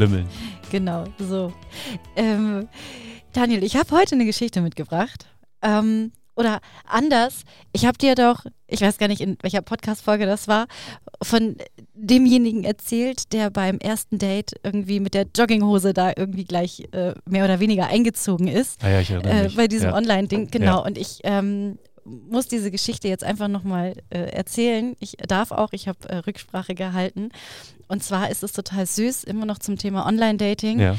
Lümmeln. Genau, so. Ähm, Daniel, ich habe heute eine Geschichte mitgebracht. Ähm, oder anders, ich habe dir doch, ich weiß gar nicht, in welcher Podcast-Folge das war, von demjenigen erzählt, der beim ersten Date irgendwie mit der Jogginghose da irgendwie gleich äh, mehr oder weniger eingezogen ist. Ah ja, ich erinnere Äh, mich. bei diesem ja. Online-Ding, genau. Ja. Und ich ähm, muss diese Geschichte jetzt einfach nochmal äh, erzählen. Ich darf auch, ich habe äh, Rücksprache gehalten. Und zwar ist es total süß, immer noch zum Thema Online-Dating. Ja.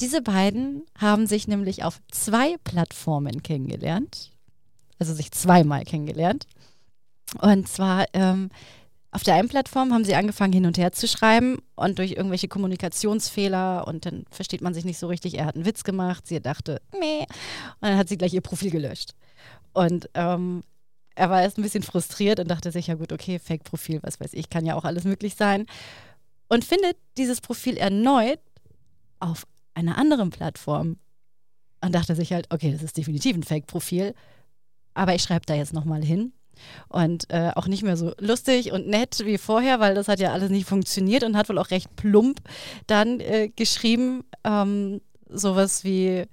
Diese beiden haben sich nämlich auf zwei Plattformen kennengelernt. Also sich zweimal kennengelernt. Und zwar ähm, auf der einen Plattform haben sie angefangen hin und her zu schreiben und durch irgendwelche Kommunikationsfehler und dann versteht man sich nicht so richtig. Er hat einen Witz gemacht, sie dachte, meh. Und dann hat sie gleich ihr Profil gelöscht. Und ähm, er war erst ein bisschen frustriert und dachte sich, ja gut, okay, Fake-Profil, was weiß ich, kann ja auch alles möglich sein. Und findet dieses Profil erneut auf einer anderen Plattform. Und dachte sich halt, okay, das ist definitiv ein Fake-Profil. Aber ich schreibe da jetzt nochmal hin. Und äh, auch nicht mehr so lustig und nett wie vorher, weil das hat ja alles nicht funktioniert und hat wohl auch recht plump dann äh, geschrieben, ähm, sowas wie,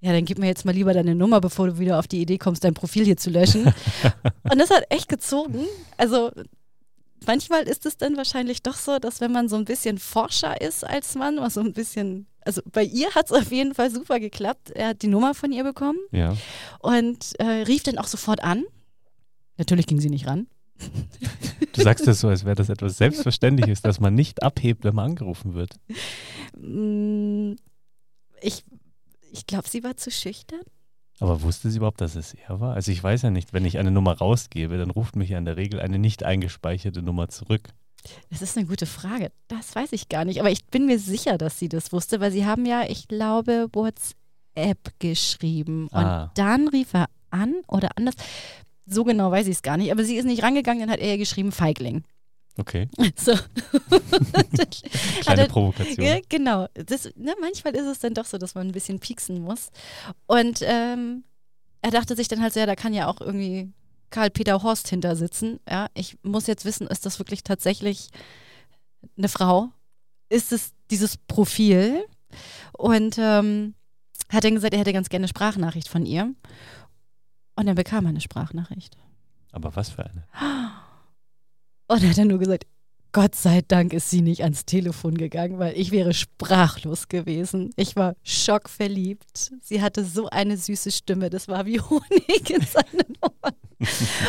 ja, dann gib mir jetzt mal lieber deine Nummer, bevor du wieder auf die Idee kommst, dein Profil hier zu löschen. und das hat echt gezogen. Also manchmal ist es dann wahrscheinlich doch so, dass wenn man so ein bisschen forscher ist als Mann, was so ein bisschen, also bei ihr hat es auf jeden Fall super geklappt. Er hat die Nummer von ihr bekommen ja. und äh, rief dann auch sofort an. Natürlich ging sie nicht ran. Du sagst das so, als wäre das etwas Selbstverständliches, dass man nicht abhebt, wenn man angerufen wird. Mm, Ich, ich glaube, sie war zu schüchtern. Aber wusste sie überhaupt, dass es er war? Also ich weiß ja nicht, wenn ich eine Nummer rausgebe, dann ruft mich ja in der Regel eine nicht eingespeicherte Nummer zurück. Das ist eine gute Frage. Das weiß ich gar nicht. Aber ich bin mir sicher, dass sie das wusste, weil sie haben ja, ich glaube, WhatsApp geschrieben. Und Ah. dann rief er an oder anders. So genau weiß ich es gar nicht. Aber sie ist nicht rangegangen, dann hat er ihr geschrieben, Feigling. Okay, So. kleine er- Provokation. Ja, genau. Das, ne, manchmal ist es dann doch so, dass man ein bisschen pieksen muss. Und ähm, er dachte sich dann halt so, ja, da kann ja auch irgendwie Karl-Peter Horst hinter sitzen. Ja, ich muss jetzt wissen, ist das wirklich tatsächlich eine Frau? Ist es dieses Profil? Und ähm, hat dann gesagt, er hätte ganz gerne eine Sprachnachricht von ihr. Und dann bekam er eine Sprachnachricht. Aber was für eine? Und hat dann nur gesagt, Gott sei Dank ist sie nicht ans Telefon gegangen, weil ich wäre sprachlos gewesen. Ich war schockverliebt. Sie hatte so eine süße Stimme, das war wie Honig in seinen Ohren.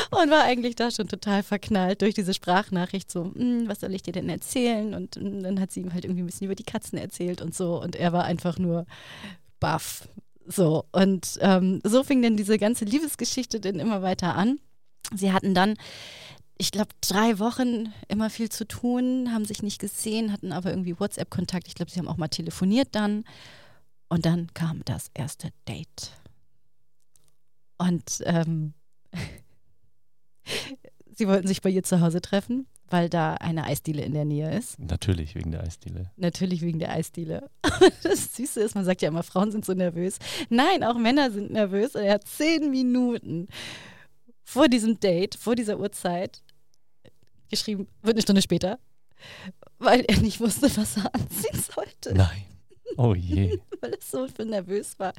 Und war eigentlich da schon total verknallt durch diese Sprachnachricht. So, "Hm, was soll ich dir denn erzählen? Und dann hat sie ihm halt irgendwie ein bisschen über die Katzen erzählt und so. Und er war einfach nur baff. So, und ähm, so fing dann diese ganze Liebesgeschichte dann immer weiter an. Sie hatten dann ich glaube, drei Wochen immer viel zu tun, haben sich nicht gesehen, hatten aber irgendwie WhatsApp-Kontakt. Ich glaube, sie haben auch mal telefoniert dann. Und dann kam das erste Date. Und ähm, sie wollten sich bei ihr zu Hause treffen, weil da eine Eisdiele in der Nähe ist. Natürlich wegen der Eisdiele. Natürlich wegen der Eisdiele. Das Süße ist, man sagt ja immer, Frauen sind so nervös. Nein, auch Männer sind nervös. Und er hat zehn Minuten vor diesem Date, vor dieser Uhrzeit, geschrieben, wird eine Stunde später, weil er nicht wusste, was er anziehen sollte, Nein. Oh je. weil er so nervös war.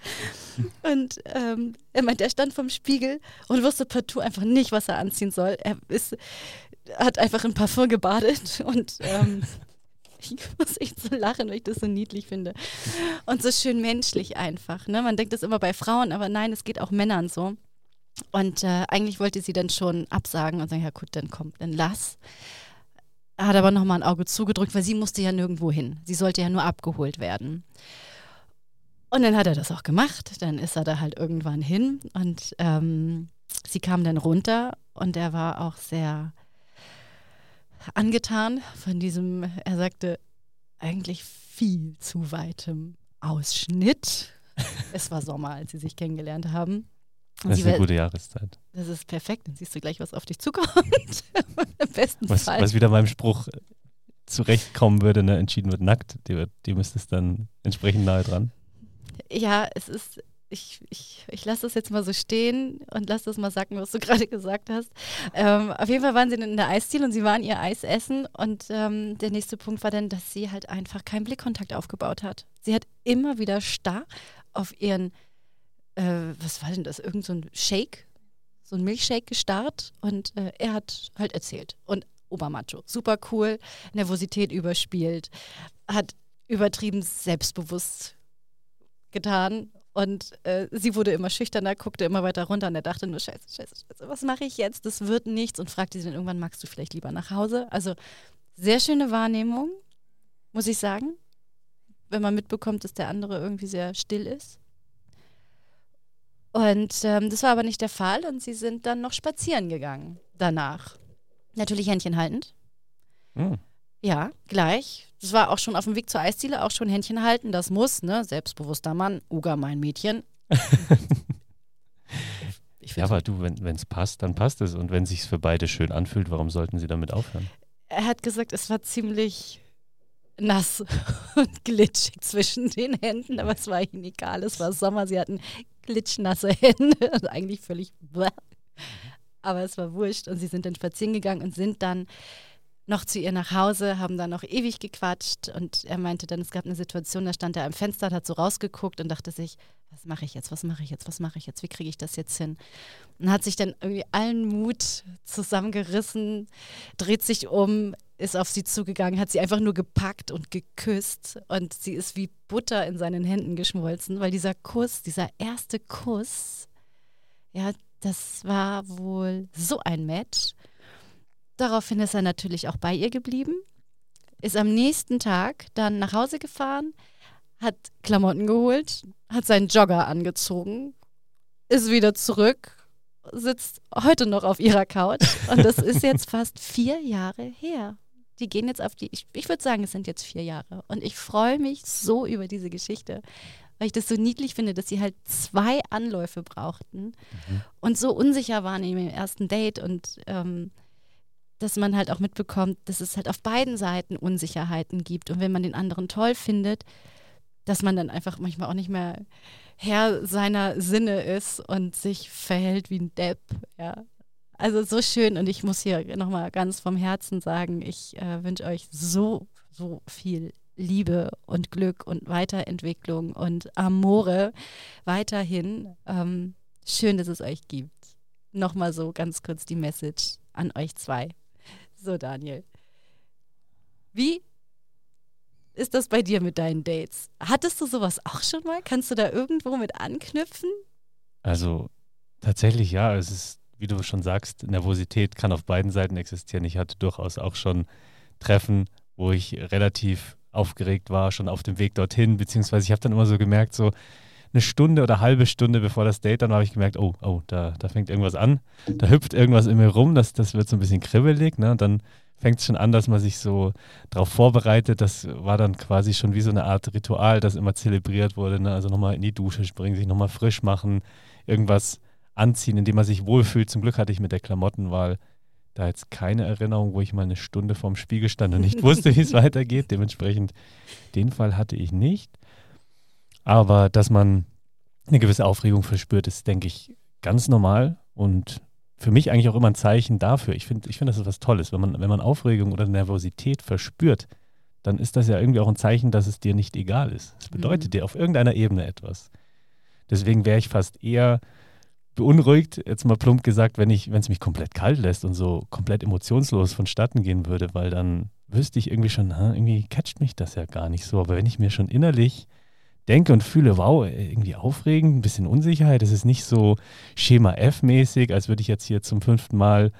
Und ähm, er meint, er stand vorm Spiegel und wusste partout einfach nicht, was er anziehen soll. Er ist, hat einfach in Parfum gebadet und ähm, ich muss echt so lachen, weil ich das so niedlich finde. Und so schön menschlich einfach. Ne? Man denkt das immer bei Frauen, aber nein, es geht auch Männern so. Und äh, eigentlich wollte sie dann schon absagen und sagen, ja gut, dann komm, dann lass. Er hat aber nochmal ein Auge zugedrückt, weil sie musste ja nirgendwo hin. Sie sollte ja nur abgeholt werden. Und dann hat er das auch gemacht. Dann ist er da halt irgendwann hin und ähm, sie kam dann runter und er war auch sehr angetan von diesem, er sagte, eigentlich viel zu weitem Ausschnitt. es war Sommer, als sie sich kennengelernt haben. Das ist eine gute Jahreszeit. Das ist perfekt, dann siehst du gleich, was auf dich zukommt. Im besten was, Fall. Was wieder meinem Spruch zurechtkommen würde, ne? entschieden wird nackt, die, die müsste es dann entsprechend nahe dran. Ja, es ist, ich, ich, ich lasse das jetzt mal so stehen und lasse das mal sagen, was du gerade gesagt hast. Ähm, auf jeden Fall waren sie in der Eisdiele und sie waren ihr Eis essen. Und ähm, der nächste Punkt war dann, dass sie halt einfach keinen Blickkontakt aufgebaut hat. Sie hat immer wieder starr auf ihren, äh, was war denn das, irgend so ein Shake, so ein Milchshake gestarrt und äh, er hat halt erzählt. Und Obermacho, super cool, Nervosität überspielt, hat übertrieben selbstbewusst getan und äh, sie wurde immer schüchterner, guckte immer weiter runter und er dachte nur, scheiße, scheiße, scheiße, was mache ich jetzt? Das wird nichts. Und fragte sie dann irgendwann, magst du vielleicht lieber nach Hause? Also sehr schöne Wahrnehmung, muss ich sagen, wenn man mitbekommt, dass der andere irgendwie sehr still ist. Und ähm, das war aber nicht der Fall und sie sind dann noch spazieren gegangen danach. Natürlich Händchen haltend. Mhm. Ja, gleich. Das war auch schon auf dem Weg zur Eisdiele, auch schon Händchen halten, das muss, ne? Selbstbewusster Mann, Uga mein Mädchen. ja, aber du, wenn es passt, dann passt es. Und wenn es sich für beide schön anfühlt, warum sollten sie damit aufhören? Er hat gesagt, es war ziemlich nass und glitschig zwischen den Händen, aber es war ihnen egal. Es war Sommer, sie hatten glitschnasse Hände. Also eigentlich völlig. Aber es war wurscht und sie sind dann spazieren gegangen und sind dann noch zu ihr nach Hause, haben dann noch ewig gequatscht und er meinte dann, es gab eine Situation, da stand er am Fenster, hat so rausgeguckt und dachte sich, was mache ich jetzt, was mache ich jetzt, was mache ich jetzt, wie kriege ich das jetzt hin? Und hat sich dann irgendwie allen Mut zusammengerissen, dreht sich um, ist auf sie zugegangen, hat sie einfach nur gepackt und geküsst und sie ist wie Butter in seinen Händen geschmolzen, weil dieser Kuss, dieser erste Kuss, ja, das war wohl so ein Match. Daraufhin ist er natürlich auch bei ihr geblieben, ist am nächsten Tag dann nach Hause gefahren, hat Klamotten geholt, hat seinen Jogger angezogen, ist wieder zurück, sitzt heute noch auf ihrer Couch und das ist jetzt fast vier Jahre her. Die gehen jetzt auf die, ich, ich würde sagen, es sind jetzt vier Jahre. Und ich freue mich so über diese Geschichte, weil ich das so niedlich finde, dass sie halt zwei Anläufe brauchten mhm. und so unsicher waren in ihrem ersten Date und ähm, dass man halt auch mitbekommt, dass es halt auf beiden Seiten Unsicherheiten gibt. Und wenn man den anderen toll findet, dass man dann einfach manchmal auch nicht mehr Herr seiner Sinne ist und sich verhält wie ein Depp. Ja. Also so schön und ich muss hier nochmal ganz vom Herzen sagen, ich äh, wünsche euch so, so viel Liebe und Glück und Weiterentwicklung und Amore weiterhin. Ähm, schön, dass es euch gibt. Nochmal so ganz kurz die Message an euch zwei. So, Daniel. Wie ist das bei dir mit deinen Dates? Hattest du sowas auch schon mal? Kannst du da irgendwo mit anknüpfen? Also tatsächlich ja. Es ist, wie du schon sagst, Nervosität kann auf beiden Seiten existieren. Ich hatte durchaus auch schon Treffen, wo ich relativ aufgeregt war, schon auf dem Weg dorthin, beziehungsweise ich habe dann immer so gemerkt, so eine Stunde oder halbe Stunde bevor das Date, dann habe ich gemerkt, oh, oh, da, da fängt irgendwas an, da hüpft irgendwas in mir rum, das, das wird so ein bisschen kribbelig, ne? Dann fängt es schon an, dass man sich so darauf vorbereitet. Das war dann quasi schon wie so eine Art Ritual, das immer zelebriert wurde. Ne? Also nochmal in die Dusche springen, sich nochmal frisch machen, irgendwas anziehen, indem man sich wohlfühlt. Zum Glück hatte ich mit der Klamottenwahl da jetzt keine Erinnerung, wo ich mal eine Stunde vorm Spiegel stand und nicht wusste, wie es weitergeht. Dementsprechend den Fall hatte ich nicht. Aber dass man eine gewisse Aufregung verspürt, ist, denke ich, ganz normal und für mich eigentlich auch immer ein Zeichen dafür. Ich finde, ich find, das ist was Tolles. Wenn man, wenn man Aufregung oder Nervosität verspürt, dann ist das ja irgendwie auch ein Zeichen, dass es dir nicht egal ist. Es bedeutet mhm. dir auf irgendeiner Ebene etwas. Deswegen wäre ich fast eher beunruhigt, jetzt mal plump gesagt, wenn ich, wenn es mich komplett kalt lässt und so komplett emotionslos vonstatten gehen würde, weil dann wüsste ich irgendwie schon, ha, irgendwie catcht mich das ja gar nicht so. Aber wenn ich mir schon innerlich denke und fühle, wow, irgendwie aufregend, ein bisschen Unsicherheit. Es ist nicht so Schema F-mäßig, als würde ich jetzt hier zum fünften Mal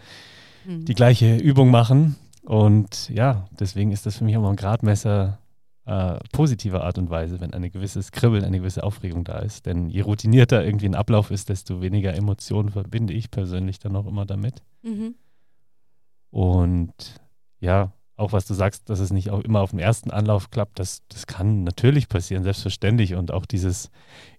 mhm. die gleiche Übung machen. Und ja, deswegen ist das für mich auch mal ein Gradmesser äh, positiver Art und Weise, wenn ein gewisses Kribbeln, eine gewisse Aufregung da ist. Denn je routinierter irgendwie ein Ablauf ist, desto weniger Emotionen verbinde ich persönlich dann auch immer damit. Mhm. Und ja, auch was du sagst, dass es nicht auch immer auf dem ersten Anlauf klappt, das, das kann natürlich passieren, selbstverständlich. Und auch dieses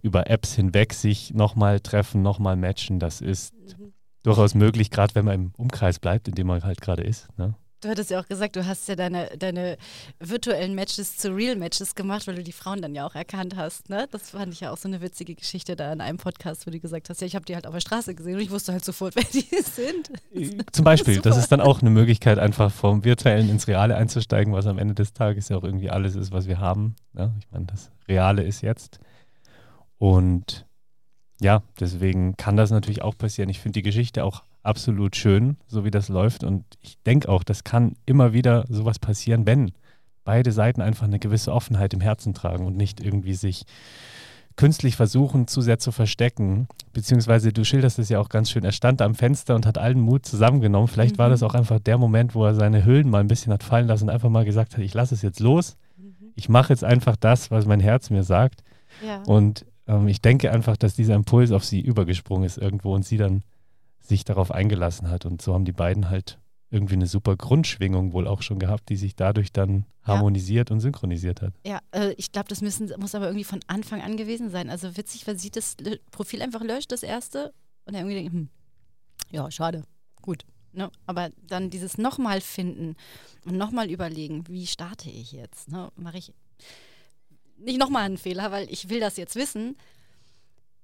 über Apps hinweg sich nochmal treffen, nochmal matchen, das ist mhm. durchaus möglich, gerade wenn man im Umkreis bleibt, in dem man halt gerade ist. Ne? Du hattest ja auch gesagt, du hast ja deine, deine virtuellen Matches zu Real-Matches gemacht, weil du die Frauen dann ja auch erkannt hast. Ne? Das fand ich ja auch so eine witzige Geschichte da in einem Podcast, wo du gesagt hast, ja, ich habe die halt auf der Straße gesehen und ich wusste halt sofort, wer die sind. Zum Beispiel, das ist dann auch eine Möglichkeit, einfach vom Virtuellen ins Reale einzusteigen, was am Ende des Tages ja auch irgendwie alles ist, was wir haben. Ne? Ich meine, das Reale ist jetzt. Und ja, deswegen kann das natürlich auch passieren. Ich finde die Geschichte auch absolut schön, so wie das läuft. Und ich denke auch, das kann immer wieder sowas passieren, wenn beide Seiten einfach eine gewisse Offenheit im Herzen tragen und nicht irgendwie sich künstlich versuchen, zu sehr zu verstecken. Beziehungsweise du schilderst es ja auch ganz schön. Er stand am Fenster und hat allen Mut zusammengenommen. Vielleicht mhm. war das mhm. auch einfach der Moment, wo er seine Hüllen mal ein bisschen hat fallen lassen und einfach mal gesagt hat, ich lasse es jetzt los. Mhm. Ich mache jetzt einfach das, was mein Herz mir sagt. Ja. Und ähm, ich denke einfach, dass dieser Impuls auf sie übergesprungen ist irgendwo und sie dann sich darauf eingelassen hat. Und so haben die beiden halt irgendwie eine super Grundschwingung wohl auch schon gehabt, die sich dadurch dann harmonisiert ja. und synchronisiert hat. Ja, äh, ich glaube, das müssen, muss aber irgendwie von Anfang an gewesen sein. Also witzig, weil sie das Profil einfach löscht, das erste, und er irgendwie denkt, hm, ja, schade, gut. Ne? Aber dann dieses nochmal finden und nochmal überlegen, wie starte ich jetzt? Ne? Mache ich nicht nochmal einen Fehler, weil ich will das jetzt wissen,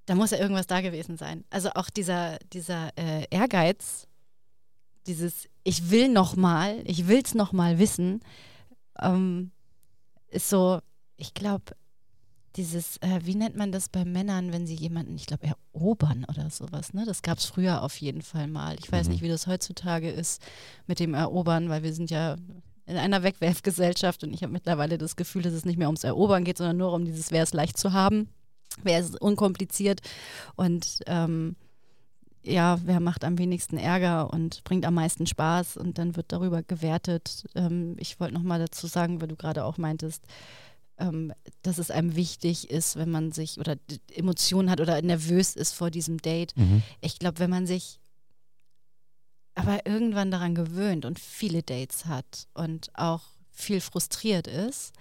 da muss ja irgendwas da gewesen sein. Also auch dieser, dieser äh, Ehrgeiz, dieses Ich will noch mal, ich will es noch mal wissen, ähm, ist so, ich glaube, dieses, äh, wie nennt man das bei Männern, wenn sie jemanden, ich glaube, erobern oder sowas, ne? Das gab es früher auf jeden Fall mal. Ich weiß mhm. nicht, wie das heutzutage ist mit dem Erobern, weil wir sind ja in einer Wegwerfgesellschaft und ich habe mittlerweile das Gefühl, dass es nicht mehr ums Erobern geht, sondern nur um dieses, wer es leicht zu haben. Wer ist unkompliziert und ähm, ja, wer macht am wenigsten Ärger und bringt am meisten Spaß und dann wird darüber gewertet. Ähm, ich wollte nochmal dazu sagen, weil du gerade auch meintest, ähm, dass es einem wichtig ist, wenn man sich oder Emotionen hat oder nervös ist vor diesem Date. Mhm. Ich glaube, wenn man sich aber irgendwann daran gewöhnt und viele Dates hat und auch viel frustriert ist,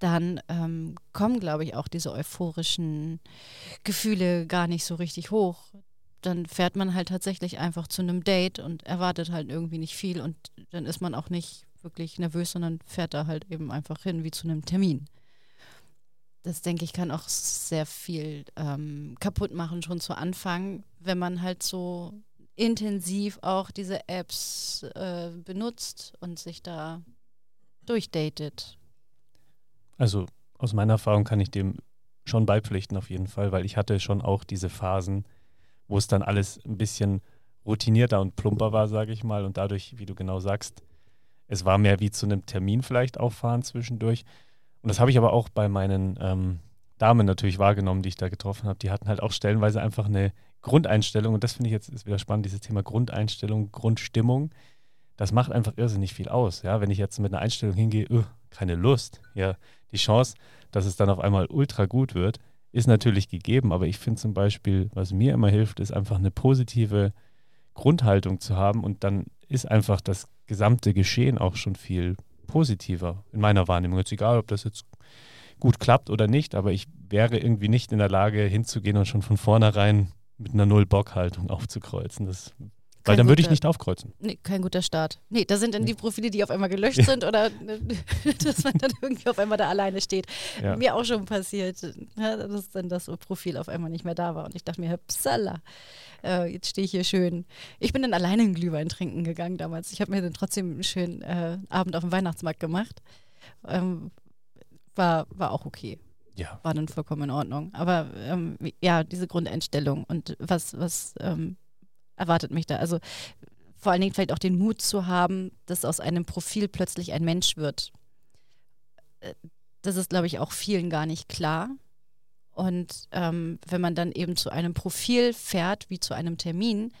dann ähm, kommen, glaube ich, auch diese euphorischen Gefühle gar nicht so richtig hoch. Dann fährt man halt tatsächlich einfach zu einem Date und erwartet halt irgendwie nicht viel und dann ist man auch nicht wirklich nervös, sondern fährt da halt eben einfach hin wie zu einem Termin. Das denke ich kann auch sehr viel ähm, kaputt machen schon zu Anfang, wenn man halt so intensiv auch diese Apps äh, benutzt und sich da durchdatet. Also aus meiner Erfahrung kann ich dem schon beipflichten auf jeden Fall, weil ich hatte schon auch diese Phasen, wo es dann alles ein bisschen routinierter und plumper war, sage ich mal. Und dadurch, wie du genau sagst, es war mehr wie zu einem Termin vielleicht auffahren zwischendurch. Und das habe ich aber auch bei meinen ähm, Damen natürlich wahrgenommen, die ich da getroffen habe. Die hatten halt auch stellenweise einfach eine Grundeinstellung. Und das finde ich jetzt ist wieder spannend, dieses Thema Grundeinstellung, Grundstimmung. Das macht einfach irrsinnig viel aus. Ja, wenn ich jetzt mit einer Einstellung hingehe, keine Lust, ja, die Chance, dass es dann auf einmal ultra gut wird, ist natürlich gegeben. Aber ich finde zum Beispiel, was mir immer hilft, ist einfach eine positive Grundhaltung zu haben und dann ist einfach das gesamte Geschehen auch schon viel positiver in meiner Wahrnehmung. Jetzt egal, ob das jetzt gut klappt oder nicht, aber ich wäre irgendwie nicht in der Lage hinzugehen und schon von vornherein mit einer Null-Bock-Haltung aufzukreuzen. Das weil dann würde ich nicht aufkreuzen. Nee, kein guter Start. Nee, da sind dann die Profile, die auf einmal gelöscht sind oder dass man dann irgendwie auf einmal da alleine steht. Ja. Mir auch schon passiert, dass dann das Profil auf einmal nicht mehr da war. Und ich dachte mir, psala, äh, jetzt stehe ich hier schön. Ich bin dann alleine einen Glühwein trinken gegangen damals. Ich habe mir dann trotzdem einen schönen äh, Abend auf dem Weihnachtsmarkt gemacht. Ähm, war, war auch okay. Ja. War dann vollkommen in Ordnung. Aber ähm, ja, diese Grundeinstellung und was, was ähm, erwartet mich da. Also vor allen Dingen vielleicht auch den Mut zu haben, dass aus einem Profil plötzlich ein Mensch wird. Äh, das ist, glaube ich, auch vielen gar nicht klar. Und ähm, wenn man dann eben zu einem Profil fährt, wie zu einem Termin,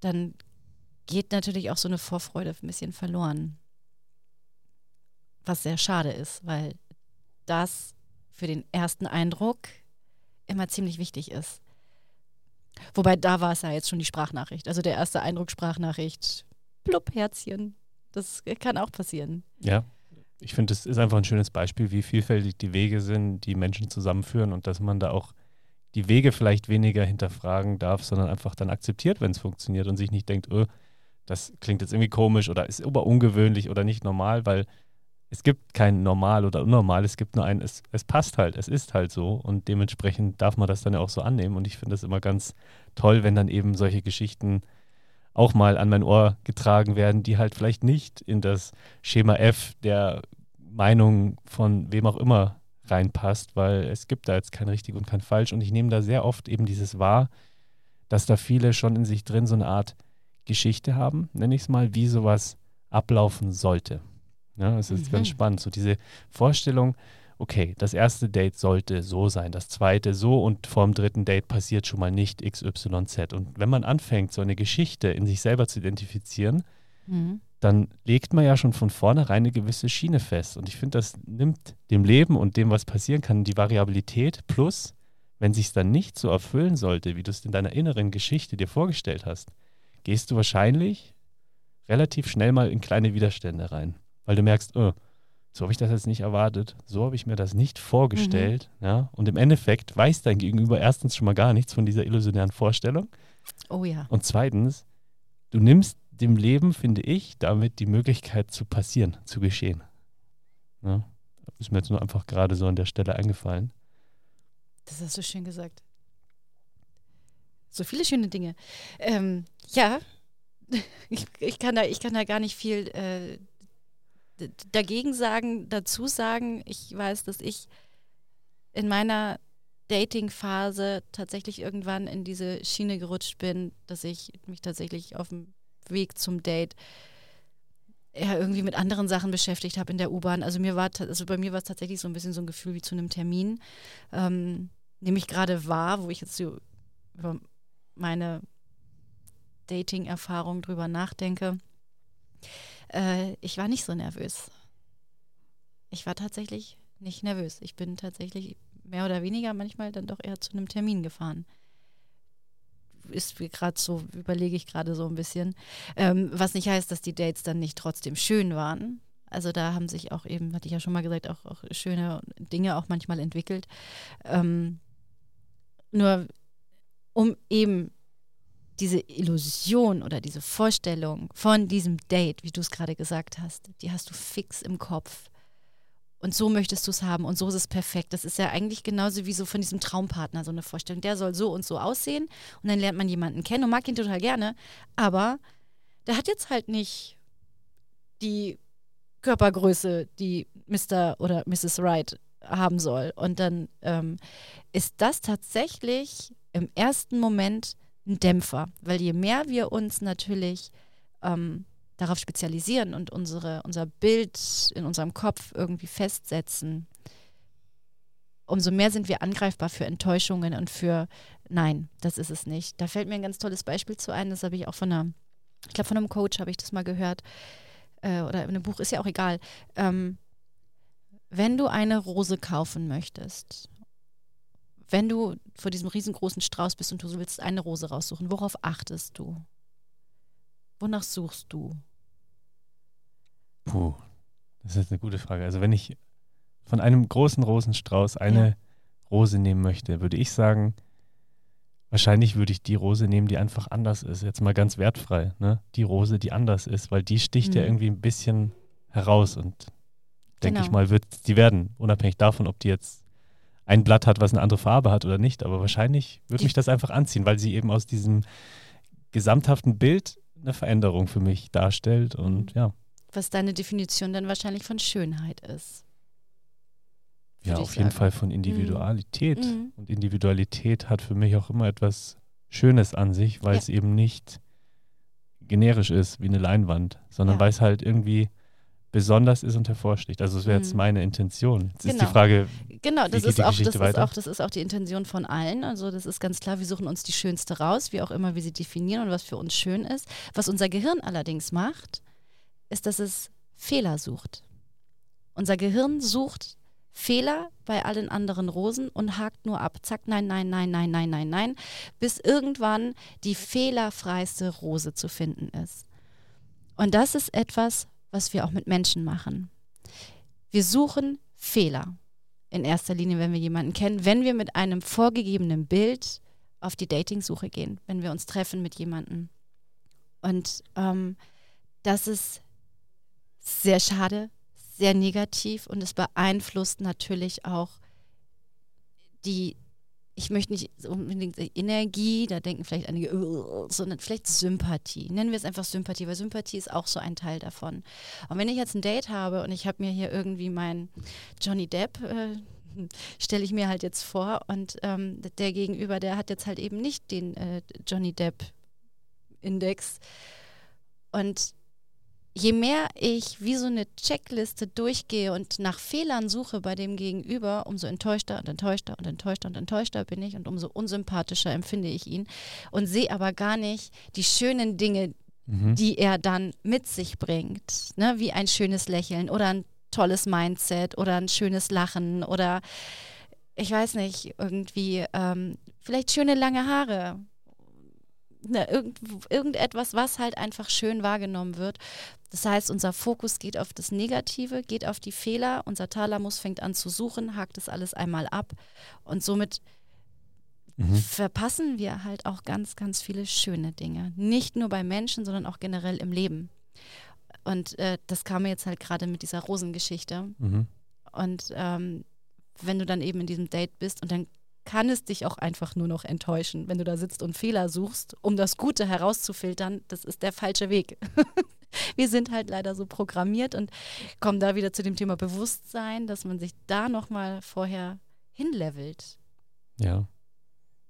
dann geht natürlich auch so eine Vorfreude ein bisschen verloren. Was sehr schade ist, weil das für den ersten Eindruck immer ziemlich wichtig ist. Wobei da war es ja jetzt schon die Sprachnachricht. Also der erste Eindruck Sprachnachricht, plupp, Herzchen. Das kann auch passieren. Ja, ich finde, es ist einfach ein schönes Beispiel, wie vielfältig die Wege sind, die Menschen zusammenführen und dass man da auch die Wege vielleicht weniger hinterfragen darf, sondern einfach dann akzeptiert, wenn es funktioniert und sich nicht denkt, oh, das klingt jetzt irgendwie komisch oder ist aber ungewöhnlich oder nicht normal, weil es gibt kein normal oder unnormal, es gibt nur ein, es, es passt halt, es ist halt so und dementsprechend darf man das dann ja auch so annehmen und ich finde das immer ganz toll, wenn dann eben solche Geschichten auch mal an mein Ohr getragen werden, die halt vielleicht nicht in das Schema F der Meinung von wem auch immer reinpasst, weil es gibt da jetzt kein richtig und kein falsch und ich nehme da sehr oft eben dieses wahr, dass da viele schon in sich drin so eine Art Geschichte haben, nenne ich es mal, wie sowas ablaufen sollte. Ja, es ist mhm. ganz spannend. So diese Vorstellung, okay, das erste Date sollte so sein, das zweite so und vor dem dritten Date passiert schon mal nicht XYZ. Und wenn man anfängt, so eine Geschichte in sich selber zu identifizieren, mhm. dann legt man ja schon von vornherein eine gewisse Schiene fest. Und ich finde, das nimmt dem Leben und dem, was passieren kann, die Variabilität plus, wenn sich es dann nicht so erfüllen sollte, wie du es in deiner inneren Geschichte dir vorgestellt hast, gehst du wahrscheinlich relativ schnell mal in kleine Widerstände rein weil du merkst, oh, so habe ich das jetzt nicht erwartet, so habe ich mir das nicht vorgestellt. Mhm. Ja? Und im Endeffekt weiß dein Gegenüber erstens schon mal gar nichts von dieser illusionären Vorstellung. Oh ja. Und zweitens, du nimmst dem Leben, finde ich, damit die Möglichkeit zu passieren, zu geschehen. Ja? Ist mir jetzt nur einfach gerade so an der Stelle eingefallen. Das hast du schön gesagt. So viele schöne Dinge. Ähm, ja, ich, ich, kann da, ich kann da gar nicht viel äh, dagegen sagen, dazu sagen, ich weiß, dass ich in meiner Dating-Phase tatsächlich irgendwann in diese Schiene gerutscht bin, dass ich mich tatsächlich auf dem Weg zum Date ja, irgendwie mit anderen Sachen beschäftigt habe in der U-Bahn. Also mir war, also bei mir war es tatsächlich so ein bisschen so ein Gefühl wie zu einem Termin, ähm, nämlich gerade war, wo ich jetzt so über meine Dating-Erfahrung drüber nachdenke. Äh, ich war nicht so nervös. Ich war tatsächlich nicht nervös. Ich bin tatsächlich mehr oder weniger manchmal dann doch eher zu einem Termin gefahren. Ist gerade so, überlege ich gerade so ein bisschen. Ähm, was nicht heißt, dass die Dates dann nicht trotzdem schön waren. Also da haben sich auch eben, hatte ich ja schon mal gesagt, auch, auch schöne Dinge auch manchmal entwickelt. Ähm, nur um eben diese Illusion oder diese Vorstellung von diesem Date, wie du es gerade gesagt hast, die hast du fix im Kopf. Und so möchtest du es haben und so ist es perfekt. Das ist ja eigentlich genauso wie so von diesem Traumpartner so eine Vorstellung. Der soll so und so aussehen und dann lernt man jemanden kennen und mag ihn total gerne, aber der hat jetzt halt nicht die Körpergröße, die Mr. oder Mrs. Wright haben soll. Und dann ähm, ist das tatsächlich im ersten Moment ein Dämpfer, weil je mehr wir uns natürlich ähm, darauf spezialisieren und unsere, unser Bild in unserem Kopf irgendwie festsetzen, umso mehr sind wir angreifbar für Enttäuschungen und für Nein, das ist es nicht. Da fällt mir ein ganz tolles Beispiel zu ein, das habe ich auch von einer, ich glaube von einem Coach habe ich das mal gehört, äh, oder in einem Buch, ist ja auch egal. Ähm, wenn du eine Rose kaufen möchtest wenn du vor diesem riesengroßen Strauß bist und du willst eine Rose raussuchen, worauf achtest du? Wonach suchst du? Puh, das ist eine gute Frage. Also wenn ich von einem großen Rosenstrauß eine ja. Rose nehmen möchte, würde ich sagen, wahrscheinlich würde ich die Rose nehmen, die einfach anders ist. Jetzt mal ganz wertfrei. Ne? Die Rose, die anders ist, weil die sticht mhm. ja irgendwie ein bisschen heraus und denke genau. ich mal, wird die werden, unabhängig davon, ob die jetzt ein Blatt hat, was eine andere Farbe hat oder nicht. Aber wahrscheinlich würde mich das einfach anziehen, weil sie eben aus diesem gesamthaften Bild eine Veränderung für mich darstellt. Und mhm. ja. Was deine Definition dann wahrscheinlich von Schönheit ist. Ja, auf jeden Fall von Individualität. Mhm. mhm. Und Individualität hat für mich auch immer etwas Schönes an sich, weil ja. es eben nicht generisch ist wie eine Leinwand, sondern ja. weil es halt irgendwie besonders ist und hervorsticht. Also das wäre jetzt mhm. meine Intention. Jetzt genau. ist die genau. Frage, genau, das ist auch, das ist auch, das ist auch die Intention von allen. Also das ist ganz klar, wir suchen uns die schönste raus, wie auch immer wir sie definieren und was für uns schön ist. Was unser Gehirn allerdings macht, ist, dass es Fehler sucht. Unser Gehirn sucht Fehler bei allen anderen Rosen und hakt nur ab. Zack, nein, nein, nein, nein, nein, nein, nein, bis irgendwann die fehlerfreiste Rose zu finden ist. Und das ist etwas, was wir auch mit Menschen machen. Wir suchen Fehler in erster Linie, wenn wir jemanden kennen, wenn wir mit einem vorgegebenen Bild auf die Datingsuche gehen, wenn wir uns treffen mit jemandem. Und ähm, das ist sehr schade, sehr negativ und es beeinflusst natürlich auch die, ich möchte nicht unbedingt Energie, da denken vielleicht einige, sondern vielleicht Sympathie. Nennen wir es einfach Sympathie, weil Sympathie ist auch so ein Teil davon. Und wenn ich jetzt ein Date habe und ich habe mir hier irgendwie meinen Johnny Depp, äh, stelle ich mir halt jetzt vor und ähm, der Gegenüber, der hat jetzt halt eben nicht den äh, Johnny Depp Index. Und je mehr ich wie so eine Checkliste durchgehe und nach Fehlern suche bei dem Gegenüber, umso enttäuschter und enttäuschter und enttäuschter und enttäuschter bin ich und umso unsympathischer empfinde ich ihn und sehe aber gar nicht die schönen Dinge, mhm. die er dann mit sich bringt, ne? wie ein schönes Lächeln oder ein tolles Mindset oder ein schönes Lachen oder ich weiß nicht, irgendwie ähm, vielleicht schöne lange Haare ne, irgend, irgendetwas, was halt einfach schön wahrgenommen wird. Das heißt, unser Fokus geht auf das Negative, geht auf die Fehler. Unser Thalamus fängt an zu suchen, hakt das alles einmal ab. Und somit mhm. verpassen wir halt auch ganz, ganz viele schöne Dinge. Nicht nur bei Menschen, sondern auch generell im Leben. Und äh, das kam mir jetzt halt gerade mit dieser Rosengeschichte. Mhm. Und ähm, wenn du dann eben in diesem Date bist und dann kann es dich auch einfach nur noch enttäuschen, wenn du da sitzt und Fehler suchst, um das Gute herauszufiltern. Das ist der falsche Weg. Wir sind halt leider so programmiert und kommen da wieder zu dem Thema Bewusstsein, dass man sich da nochmal vorher hinlevelt. Ja.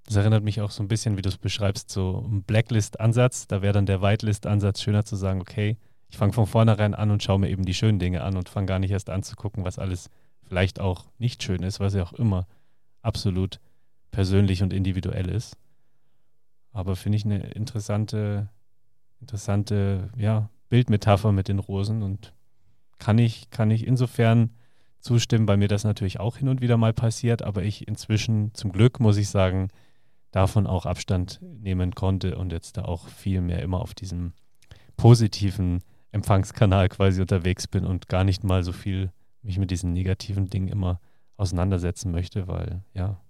Das erinnert mich auch so ein bisschen, wie du es beschreibst, so ein Blacklist-Ansatz. Da wäre dann der Whitelist-Ansatz schöner zu sagen, okay, ich fange von vornherein an und schaue mir eben die schönen Dinge an und fange gar nicht erst an zu gucken, was alles vielleicht auch nicht schön ist, was ja auch immer absolut persönlich und individuell ist. Aber finde ich eine interessante, interessante, ja, Bildmetapher mit den Rosen und kann ich, kann ich insofern zustimmen, bei mir das natürlich auch hin und wieder mal passiert, aber ich inzwischen zum Glück, muss ich sagen, davon auch Abstand nehmen konnte und jetzt da auch viel mehr immer auf diesem positiven Empfangskanal quasi unterwegs bin und gar nicht mal so viel mich mit diesen negativen Dingen immer auseinandersetzen möchte, weil ja,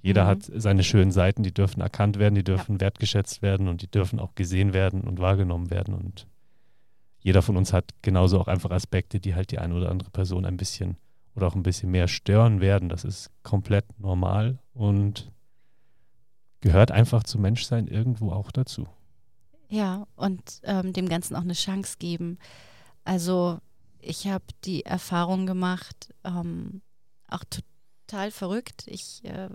jeder mhm. hat seine schönen Seiten, die dürfen erkannt werden, die dürfen ja. wertgeschätzt werden und die dürfen auch gesehen werden und wahrgenommen werden. Und jeder von uns hat genauso auch einfach Aspekte, die halt die eine oder andere Person ein bisschen oder auch ein bisschen mehr stören werden. Das ist komplett normal und gehört einfach zum Menschsein irgendwo auch dazu. Ja, und ähm, dem Ganzen auch eine Chance geben. Also ich habe die Erfahrung gemacht, ähm, auch total verrückt. Ich äh,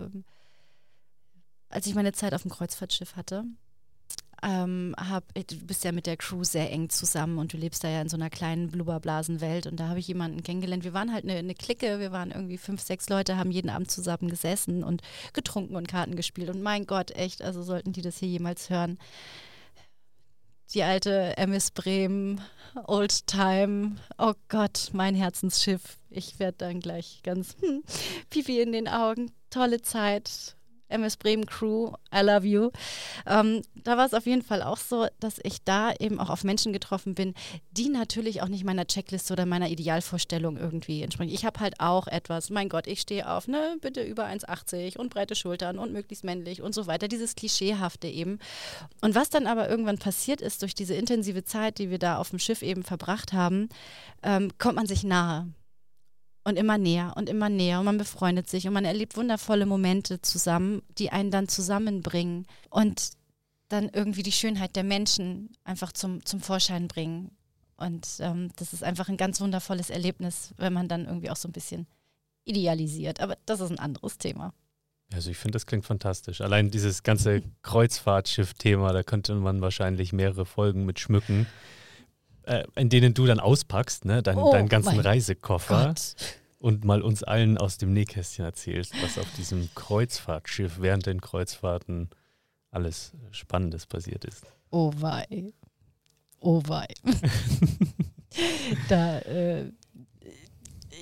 als ich meine Zeit auf dem Kreuzfahrtschiff hatte, ähm, hab, du bist ja mit der Crew sehr eng zusammen und du lebst da ja in so einer kleinen Blubberblasenwelt und da habe ich jemanden kennengelernt. Wir waren halt eine, eine Clique, wir waren irgendwie fünf, sechs Leute, haben jeden Abend zusammen gesessen und getrunken und Karten gespielt und mein Gott, echt, also sollten die das hier jemals hören. Die alte MS Bremen, Old Time, oh Gott, mein Herzensschiff. Ich werde dann gleich ganz hm, pipi in den Augen. Tolle Zeit, MS Bremen Crew, I love you. Ähm, da war es auf jeden Fall auch so, dass ich da eben auch auf Menschen getroffen bin, die natürlich auch nicht meiner Checkliste oder meiner Idealvorstellung irgendwie entsprechen. Ich habe halt auch etwas, mein Gott, ich stehe auf, ne, bitte über 1,80 und breite Schultern und möglichst männlich und so weiter, dieses Klischeehafte eben. Und was dann aber irgendwann passiert ist, durch diese intensive Zeit, die wir da auf dem Schiff eben verbracht haben, ähm, kommt man sich nahe und immer näher und immer näher und man befreundet sich und man erlebt wundervolle Momente zusammen, die einen dann zusammenbringen und dann irgendwie die Schönheit der Menschen einfach zum, zum Vorschein bringen. Und ähm, das ist einfach ein ganz wundervolles Erlebnis, wenn man dann irgendwie auch so ein bisschen idealisiert. Aber das ist ein anderes Thema. Also ich finde, das klingt fantastisch. Allein dieses ganze Kreuzfahrtschiff-Thema, da könnte man wahrscheinlich mehrere Folgen mit schmücken äh, in denen du dann auspackst, ne? Dein, oh, deinen ganzen Reisekoffer. Gott. Und mal uns allen aus dem Nähkästchen erzählst, was auf diesem Kreuzfahrtschiff während den Kreuzfahrten alles Spannendes passiert ist. Oh wei. Oh wei. da, äh,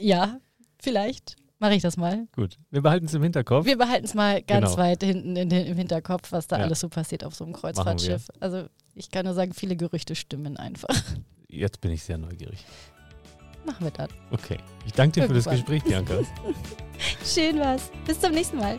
ja, vielleicht mache ich das mal. Gut, wir behalten es im Hinterkopf. Wir behalten es mal ganz genau. weit hinten in den, im Hinterkopf, was da ja. alles so passiert auf so einem Kreuzfahrtschiff. Also ich kann nur sagen, viele Gerüchte stimmen einfach. Jetzt bin ich sehr neugierig. Machen wir das. Okay. Ich danke dir für das Gespräch, Bianca. Schön was. Bis zum nächsten Mal.